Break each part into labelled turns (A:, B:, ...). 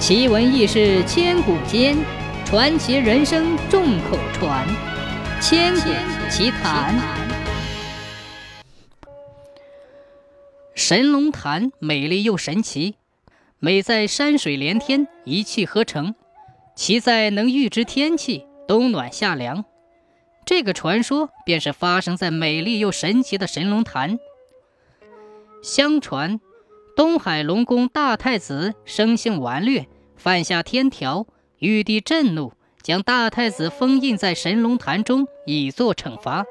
A: 奇闻异事千古间，传奇人生众口传。千古奇谈。神龙潭美丽又神奇，美在山水连天，一气呵成；奇在能预知天气，冬暖夏凉。这个传说便是发生在美丽又神奇的神龙潭。相传。东海龙宫大太子生性顽劣，犯下天条，玉帝震怒，将大太子封印在神龙潭中，以作惩罚。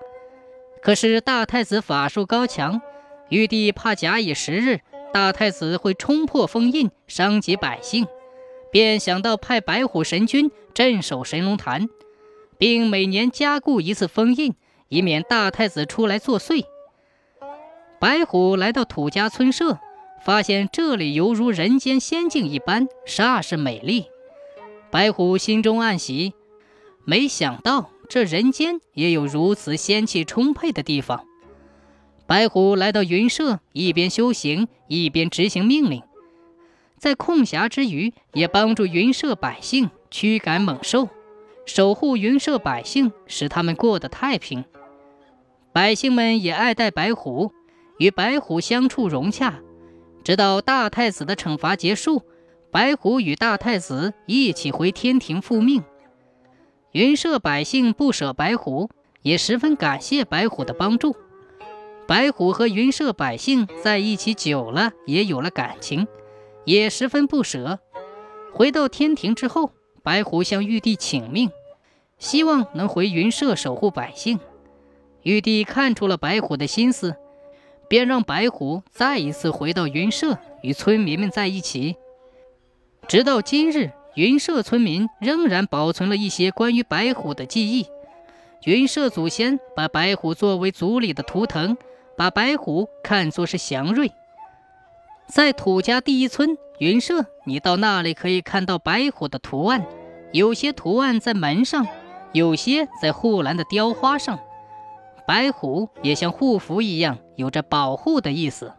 A: 可是大太子法术高强，玉帝怕假以时日，大太子会冲破封印，伤及百姓，便想到派白虎神君镇守神龙潭，并每年加固一次封印，以免大太子出来作祟。白虎来到土家村舍。发现这里犹如人间仙境一般，煞是美丽。白虎心中暗喜，没想到这人间也有如此仙气充沛的地方。白虎来到云社，一边修行，一边执行命令，在空暇之余，也帮助云社百姓驱赶猛兽，守护云社百姓，使他们过得太平。百姓们也爱戴白虎，与白虎相处融洽。直到大太子的惩罚结束，白虎与大太子一起回天庭复命。云社百姓不舍白虎，也十分感谢白虎的帮助。白虎和云社百姓在一起久了，也有了感情，也十分不舍。回到天庭之后，白虎向玉帝请命，希望能回云社守护百姓。玉帝看出了白虎的心思。便让白虎再一次回到云社，与村民们在一起。直到今日，云社村民仍然保存了一些关于白虎的记忆。云社祖先把白虎作为族里的图腾，把白虎看作是祥瑞。在土家第一村云社，你到那里可以看到白虎的图案，有些图案在门上，有些在护栏的雕花上。白虎也像护符一样，有着保护的意思。